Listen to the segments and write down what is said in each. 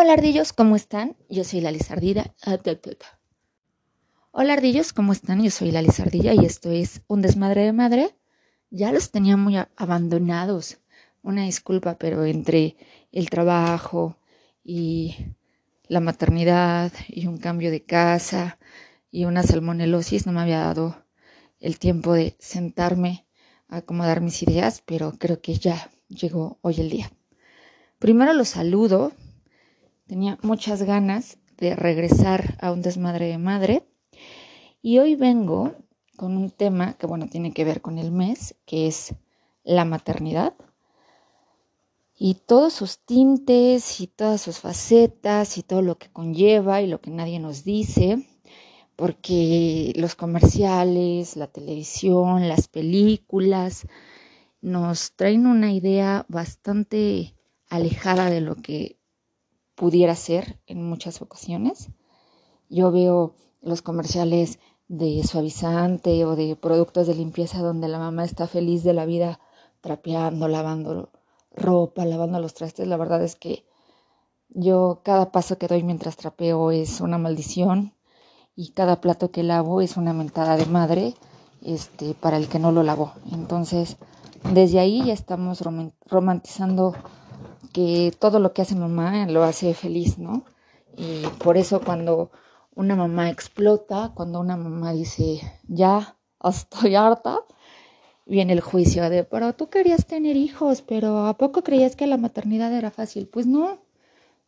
Hola ardillos, ¿cómo están? Yo soy la Lizardida. Ah, Hola ardillos, ¿cómo están? Yo soy la Lizardilla y esto es Un desmadre de madre. Ya los tenía muy abandonados. Una disculpa, pero entre el trabajo y la maternidad y un cambio de casa y una salmonelosis no me había dado el tiempo de sentarme a acomodar mis ideas, pero creo que ya llegó hoy el día. Primero los saludo. Tenía muchas ganas de regresar a un desmadre de madre. Y hoy vengo con un tema que, bueno, tiene que ver con el mes, que es la maternidad. Y todos sus tintes y todas sus facetas y todo lo que conlleva y lo que nadie nos dice, porque los comerciales, la televisión, las películas, nos traen una idea bastante alejada de lo que pudiera ser en muchas ocasiones. Yo veo los comerciales de suavizante o de productos de limpieza donde la mamá está feliz de la vida trapeando, lavando ropa, lavando los trastes. La verdad es que yo cada paso que doy mientras trapeo es una maldición y cada plato que lavo es una mentada de madre este, para el que no lo lavó. Entonces, desde ahí ya estamos romantizando que todo lo que hace mamá lo hace feliz, ¿no? Y por eso cuando una mamá explota, cuando una mamá dice, ya estoy harta, viene el juicio de, pero tú querías tener hijos, pero ¿a poco creías que la maternidad era fácil? Pues no,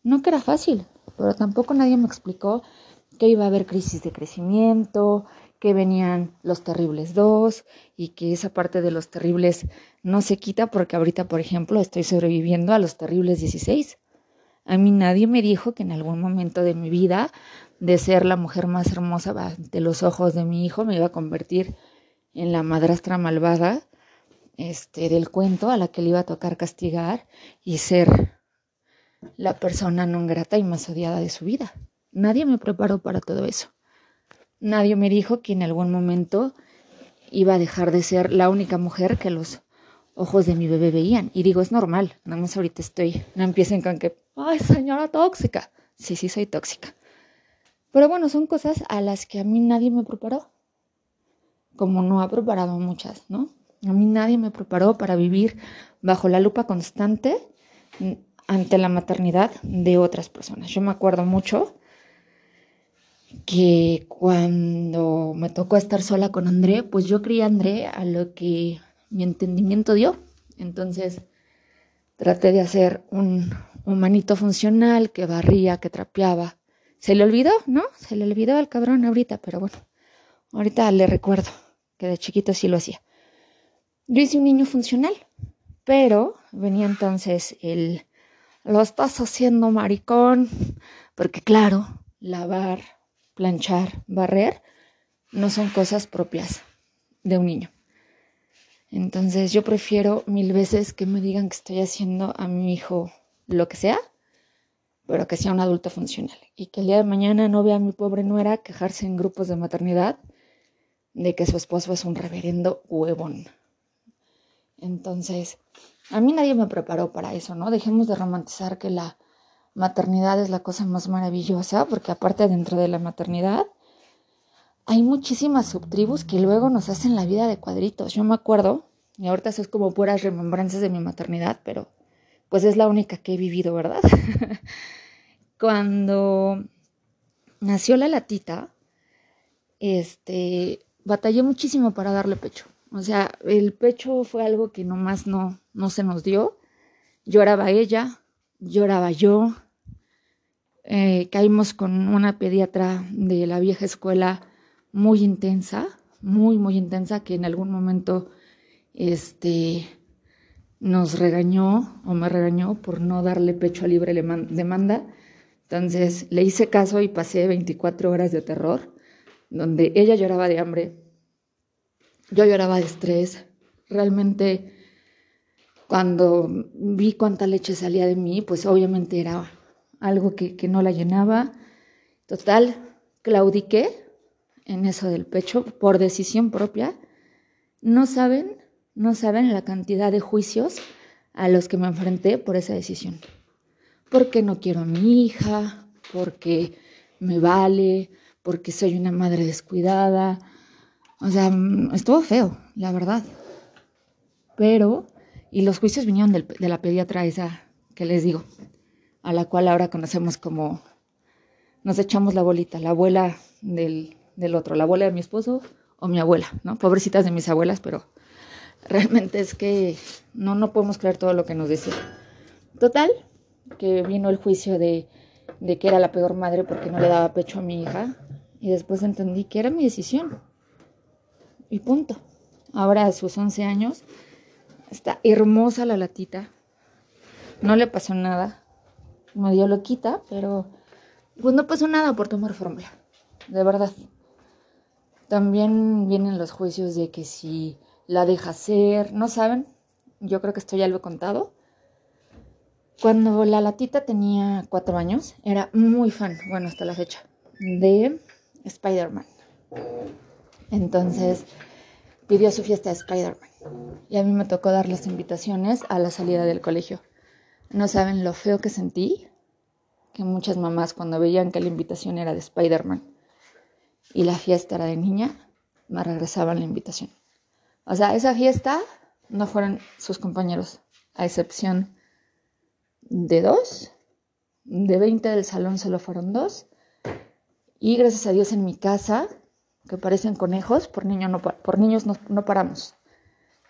no que era fácil, pero tampoco nadie me explicó que iba a haber crisis de crecimiento, que venían los terribles dos y que esa parte de los terribles no se quita porque ahorita, por ejemplo, estoy sobreviviendo a los terribles 16. A mí nadie me dijo que en algún momento de mi vida, de ser la mujer más hermosa de los ojos de mi hijo, me iba a convertir en la madrastra malvada este, del cuento a la que le iba a tocar castigar y ser la persona no grata y más odiada de su vida. Nadie me preparó para todo eso. Nadie me dijo que en algún momento iba a dejar de ser la única mujer que los ojos de mi bebé veían. Y digo, es normal, nada más ahorita estoy, no empiecen con que, ay, señora tóxica. Sí, sí, soy tóxica. Pero bueno, son cosas a las que a mí nadie me preparó. Como no ha preparado muchas, ¿no? A mí nadie me preparó para vivir bajo la lupa constante ante la maternidad de otras personas. Yo me acuerdo mucho que cuando me tocó estar sola con André, pues yo crié a André a lo que mi entendimiento dio. Entonces traté de hacer un humanito funcional que barría, que trapeaba. Se le olvidó, ¿no? Se le olvidó al cabrón ahorita, pero bueno, ahorita le recuerdo que de chiquito sí lo hacía. Yo hice un niño funcional, pero venía entonces el, lo estás haciendo maricón, porque claro, lavar, planchar, barrer, no son cosas propias de un niño. Entonces yo prefiero mil veces que me digan que estoy haciendo a mi hijo lo que sea, pero que sea un adulto funcional. Y que el día de mañana no vea a mi pobre nuera quejarse en grupos de maternidad de que su esposo es un reverendo huevón. Entonces, a mí nadie me preparó para eso, ¿no? Dejemos de romantizar que la maternidad es la cosa más maravillosa, porque aparte dentro de la maternidad hay muchísimas subtribus que luego nos hacen la vida de cuadritos. Yo me acuerdo, y ahorita eso es como puras remembranzas de mi maternidad, pero pues es la única que he vivido, ¿verdad? Cuando nació la latita, este, batallé muchísimo para darle pecho. O sea, el pecho fue algo que nomás no, no se nos dio. Lloraba ella, lloraba yo. Eh, caímos con una pediatra de la vieja escuela muy intensa, muy, muy intensa, que en algún momento este, nos regañó o me regañó por no darle pecho a libre demanda. Entonces le hice caso y pasé 24 horas de terror, donde ella lloraba de hambre, yo lloraba de estrés. Realmente cuando vi cuánta leche salía de mí, pues obviamente era algo que, no la llenaba. Total, claudiqué en eso del pecho por decisión propia. No saben, no saben la cantidad de juicios a los que me enfrenté por esa decisión. porque no quiero a mi hija, porque me vale, porque soy una madre descuidada. O sea, mm, estuvo feo, la verdad. Pero, y los juicios vinieron de la pediatra esa que les digo, a la cual ahora conocemos como, nos echamos la bolita, la abuela del, del otro, la abuela de mi esposo o mi abuela, ¿no? Pobrecitas de mis abuelas, pero realmente es que no, no podemos creer todo lo que nos decía. Total, que vino el juicio de, de que era la peor madre porque no le daba pecho a mi hija y después entendí que era mi decisión. Y punto. Ahora a sus 11 años está hermosa la latita. No le pasó nada. Me dio loquita, pero pues no pasó nada por tomar fórmula. De verdad. También vienen los juicios de que si la deja ser, no saben, yo creo que esto ya lo he contado. Cuando la latita tenía cuatro años, era muy fan, bueno, hasta la fecha, de Spider-Man. Entonces pidió su fiesta de Spider-Man. Y a mí me tocó dar las invitaciones a la salida del colegio. No saben lo feo que sentí, que muchas mamás cuando veían que la invitación era de Spider-Man y la fiesta era de niña, me regresaban la invitación. O sea, esa fiesta no fueron sus compañeros, a excepción de dos. De 20 del salón solo fueron dos. Y gracias a Dios en mi casa, que parecen conejos, por, niño no, por niños no, no paramos.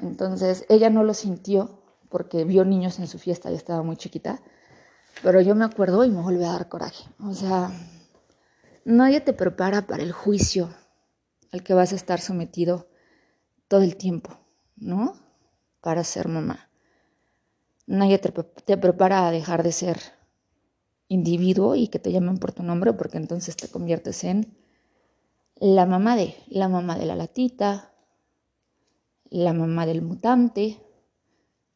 Entonces ella no lo sintió porque vio niños en su fiesta y estaba muy chiquita. Pero yo me acuerdo y me volvió a dar coraje. O sea, nadie te prepara para el juicio al que vas a estar sometido todo el tiempo, ¿no? Para ser mamá. Nadie te, prepara a dejar de ser individuo y que te llamen por tu nombre porque entonces te conviertes en la mamá de, la mamá de la latita, la mamá del mutante.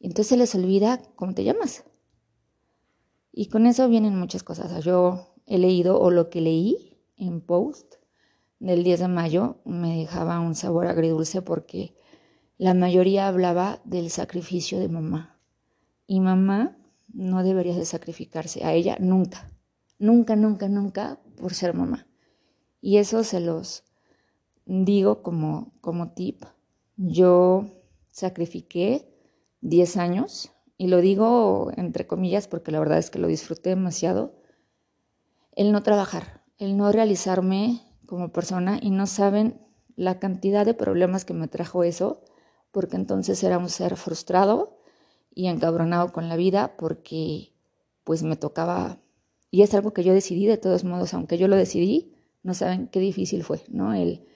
Entonces se les olvida cómo te llamas. Y con eso vienen muchas cosas. Yo he leído o lo que leí en post del 10 de mayo me dejaba un sabor agridulce porque la mayoría hablaba del sacrificio de mamá. Y mamá no debería de sacrificarse a ella nunca, nunca, nunca, nunca por ser mamá. Y eso se los digo como, como tip. Yo sacrifiqué 10 años, y lo digo entre comillas porque la verdad es que lo disfruté demasiado, el no trabajar, el no realizarme como persona y no saben la cantidad de problemas que me trajo eso, porque entonces era un ser frustrado y encabronado con la vida porque pues me tocaba, y es algo que yo decidí de todos modos, aunque yo lo decidí, no saben qué difícil fue, ¿no? El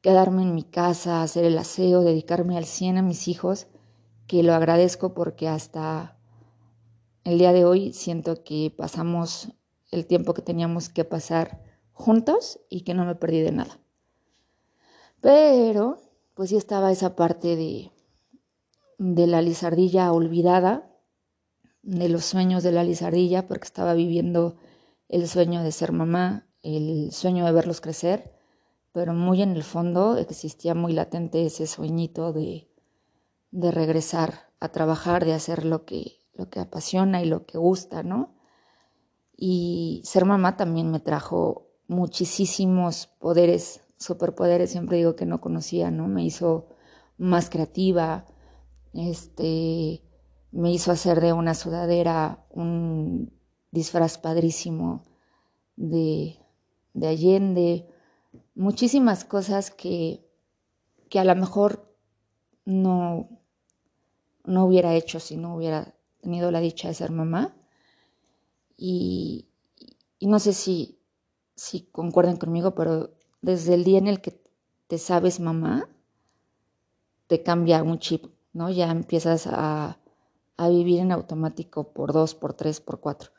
quedarme en mi casa, hacer el aseo, dedicarme al 100 a mis hijos, que lo agradezco porque hasta el día de hoy siento que pasamos el tiempo que teníamos que pasar juntos y que no me perdí de nada. Pero, pues sí estaba esa parte de, de la lizardilla olvidada, de los sueños de la lizardilla, porque estaba viviendo el sueño de ser mamá, el sueño de verlos crecer, pero muy en el fondo existía muy latente ese sueñito de, de regresar a trabajar, de hacer lo que, lo que apasiona y lo que gusta, ¿no? Y ser mamá también me trajo muchísimos poderes, superpoderes, siempre digo que no conocía, ¿no? Me hizo más creativa, este, me hizo hacer de una sudadera un disfraz padrísimo de, de Allende, muchísimas cosas que, que a lo mejor no, no hubiera hecho si no hubiera tenido la dicha de ser mamá. Y, no sé si, si concuerdan conmigo, pero desde el día en el que te sabes mamá, te cambia un chip, ¿no? Ya empiezas a, a vivir en automático por dos, por tres, por cuatro.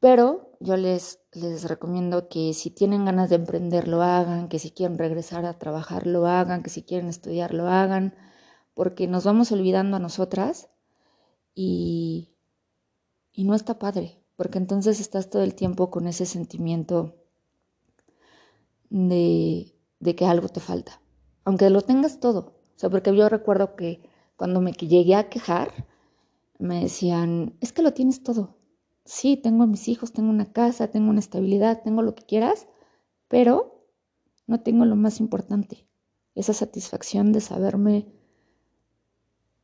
Pero yo les, les recomiendo que si tienen ganas de emprender, lo hagan, que si quieren regresar a trabajar, lo hagan, que si quieren estudiar, lo hagan, porque nos vamos olvidando a nosotras y, y no está padre porque entonces estás todo el tiempo con ese sentimiento de, que algo te falta, aunque lo tengas todo. O sea, porque yo recuerdo que cuando me llegué a quejar, me decían, es que lo tienes todo. Sí, tengo a mis hijos, tengo una casa, tengo una estabilidad, tengo lo que quieras, pero no tengo lo más importante, esa satisfacción de saberme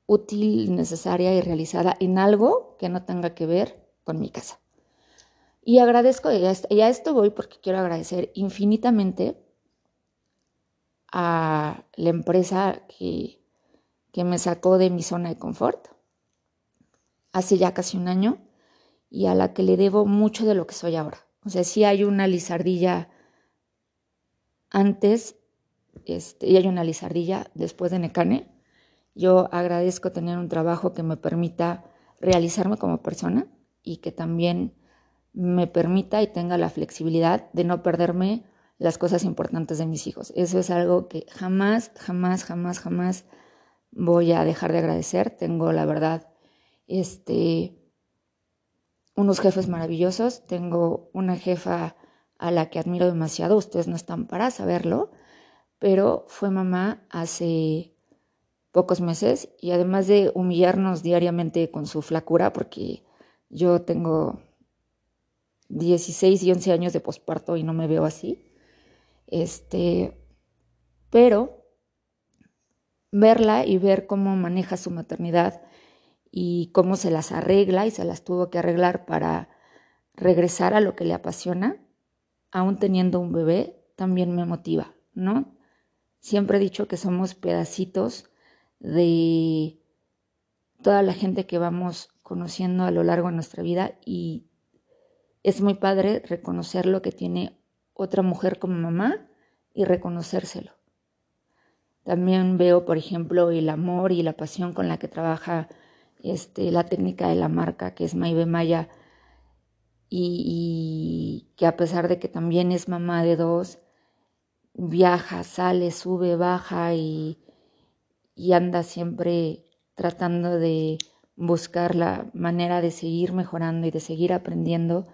útil, necesaria y realizada en algo que no tenga que ver con mi casa. Y agradezco, y a esto voy porque quiero agradecer infinitamente a la empresa que, que me sacó de mi zona de confort hace ya casi un año y a la que le debo mucho de lo que soy ahora. O sea, sí hay una lizardilla antes este, y hay una lizardilla después de Necane. Yo agradezco tener un trabajo que me permita realizarme como persona y que también me permita y tenga la flexibilidad de no perderme las cosas importantes de mis hijos. Eso es algo que jamás, jamás, jamás, jamás voy a dejar de agradecer. Tengo, la verdad, este, unos jefes maravillosos. Tengo una jefa a la que admiro demasiado. Ustedes no están para saberlo, pero fue mamá hace pocos meses y además de humillarnos diariamente con su flacura, porque yo tengo 16 y 11 años de posparto y no me veo así. Este, pero verla y ver cómo maneja su maternidad y cómo se las arregla y se las tuvo que arreglar para regresar a lo que le apasiona, aún teniendo un bebé, también me motiva, ¿no? Siempre he dicho que somos pedacitos de toda la gente que vamos conociendo a lo largo de nuestra vida y es muy padre reconocer lo que tiene otra mujer como mamá y reconocérselo. También veo, por ejemplo, el amor y la pasión con la que trabaja este, la técnica de la marca, que es Maibe Maya, y, que a pesar de que también es mamá de dos, viaja, sale, sube, baja y, y anda siempre tratando de buscar la manera de seguir mejorando y de seguir aprendiendo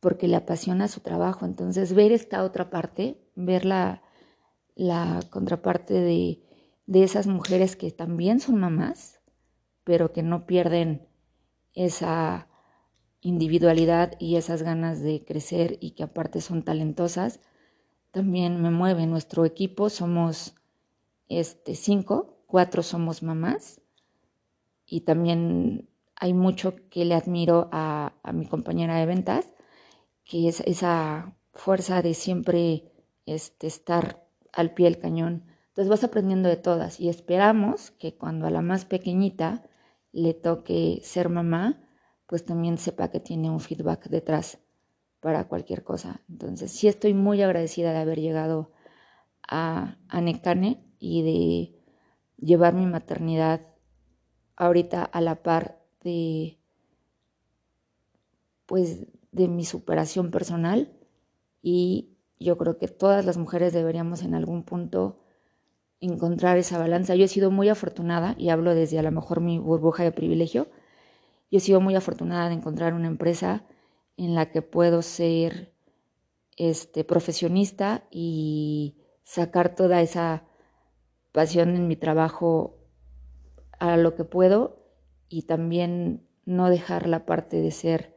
porque le apasiona su trabajo. Entonces, ver esta otra parte, ver la, la contraparte de, de esas mujeres que también son mamás, pero que no pierden esa individualidad y esas ganas de crecer y que aparte son talentosas, también me mueve. Nuestro equipo somos este, cinco, cuatro somos mamás y también hay mucho que le admiro a, a mi compañera de ventas, que es esa fuerza de siempre este, estar al pie del cañón. Entonces vas aprendiendo de todas y esperamos que cuando a la más pequeñita le toque ser mamá, pues también sepa que tiene un feedback detrás para cualquier cosa. Entonces sí estoy muy agradecida de haber llegado a, a y de llevar mi maternidad ahorita a la par de pues de mi superación personal y yo creo que todas las mujeres deberíamos en algún punto encontrar esa balanza. Yo he sido muy afortunada, y hablo desde a lo mejor mi burbuja de privilegio, yo he sido muy afortunada de encontrar una empresa en la que puedo ser este, profesionista y sacar toda esa pasión en mi trabajo a lo que puedo y también no dejar la parte de ser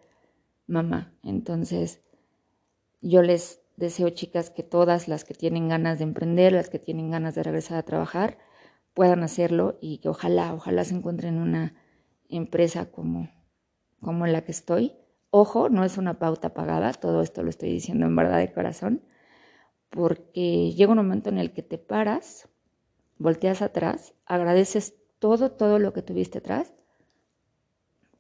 mamá. Entonces, yo les deseo, chicas, que todas las que tienen ganas de emprender, las que tienen ganas de regresar a trabajar, puedan hacerlo y que ojalá, ojalá se encuentren una empresa como, como la que estoy. Ojo, no es una pauta pagada, todo esto lo estoy diciendo en verdad de corazón, porque llega un momento en el que te paras, volteas atrás, agradeces todo, todo lo que tuviste atrás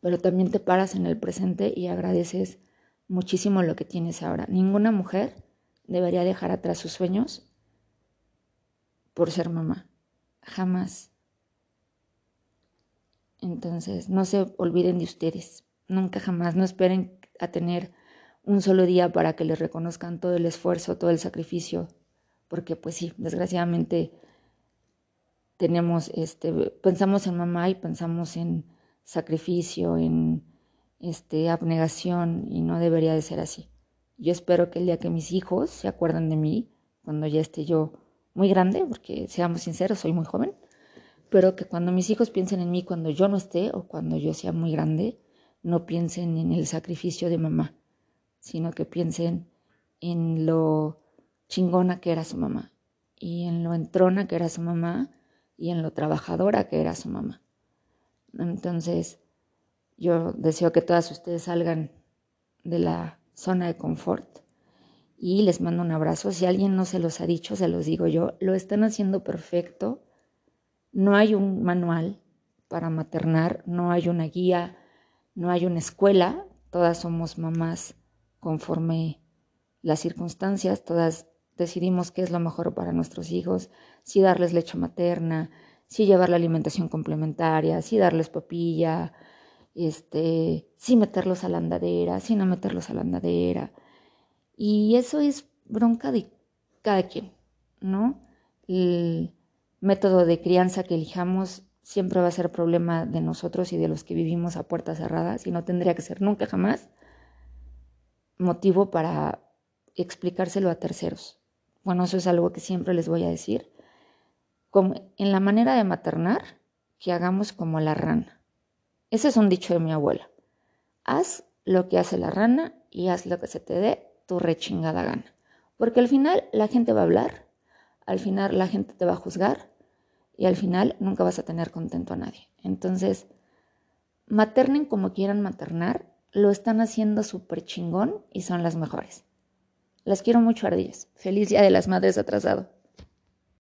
pero también te paras en el presente y agradeces muchísimo lo que tienes ahora. Ninguna mujer debería dejar atrás sus sueños por ser mamá. Jamás. Entonces, no se olviden de ustedes. Nunca jamás. No esperen a tener un solo día para que les reconozcan todo el esfuerzo, todo el sacrificio. Porque pues sí, desgraciadamente tenemos, este, pensamos en mamá y pensamos en sacrificio, en este, abnegación y no debería de ser así. Yo espero que el día que mis hijos se acuerden de mí, cuando ya esté yo muy grande, porque seamos sinceros, soy muy joven, pero que cuando mis hijos piensen en mí cuando yo no esté o cuando yo sea muy grande, no piensen en el sacrificio de mamá, sino que piensen en lo chingona que era su mamá y en lo entrona que era su mamá y en lo trabajadora que era su mamá. Entonces, yo deseo que todas ustedes salgan de la zona de confort. Y les mando un abrazo. Si alguien no se los ha dicho, se los digo yo, lo están haciendo perfecto. No hay un manual para maternar, no hay una guía, no hay una escuela, todas somos mamás conforme las circunstancias, todas decidimos qué es lo mejor para nuestros hijos, si darles leche materna, si llevar la alimentación complementaria, si darles papilla, este, si meterlos a la andadera, si no meterlos a la andadera. Y eso es bronca de cada quien, ¿no? El método de crianza que elijamos siempre va a ser problema de nosotros y de los que vivimos a puertas cerradas y no tendría que ser nunca jamás motivo para explicárselo a terceros. Bueno, eso es algo que siempre les voy a decir. Como en la manera de maternar, que hagamos como la rana. Ese es un dicho de mi abuela. Haz lo que hace la rana y haz lo que se te dé tu rechingada gana. Porque al final la gente va a hablar, al final la gente te va a juzgar y al final nunca vas a tener contento a nadie. Entonces, maternen como quieran maternar, lo están haciendo súper chingón y son las mejores. Las quiero mucho, ardillas. Feliz Día de las Madres atrasado.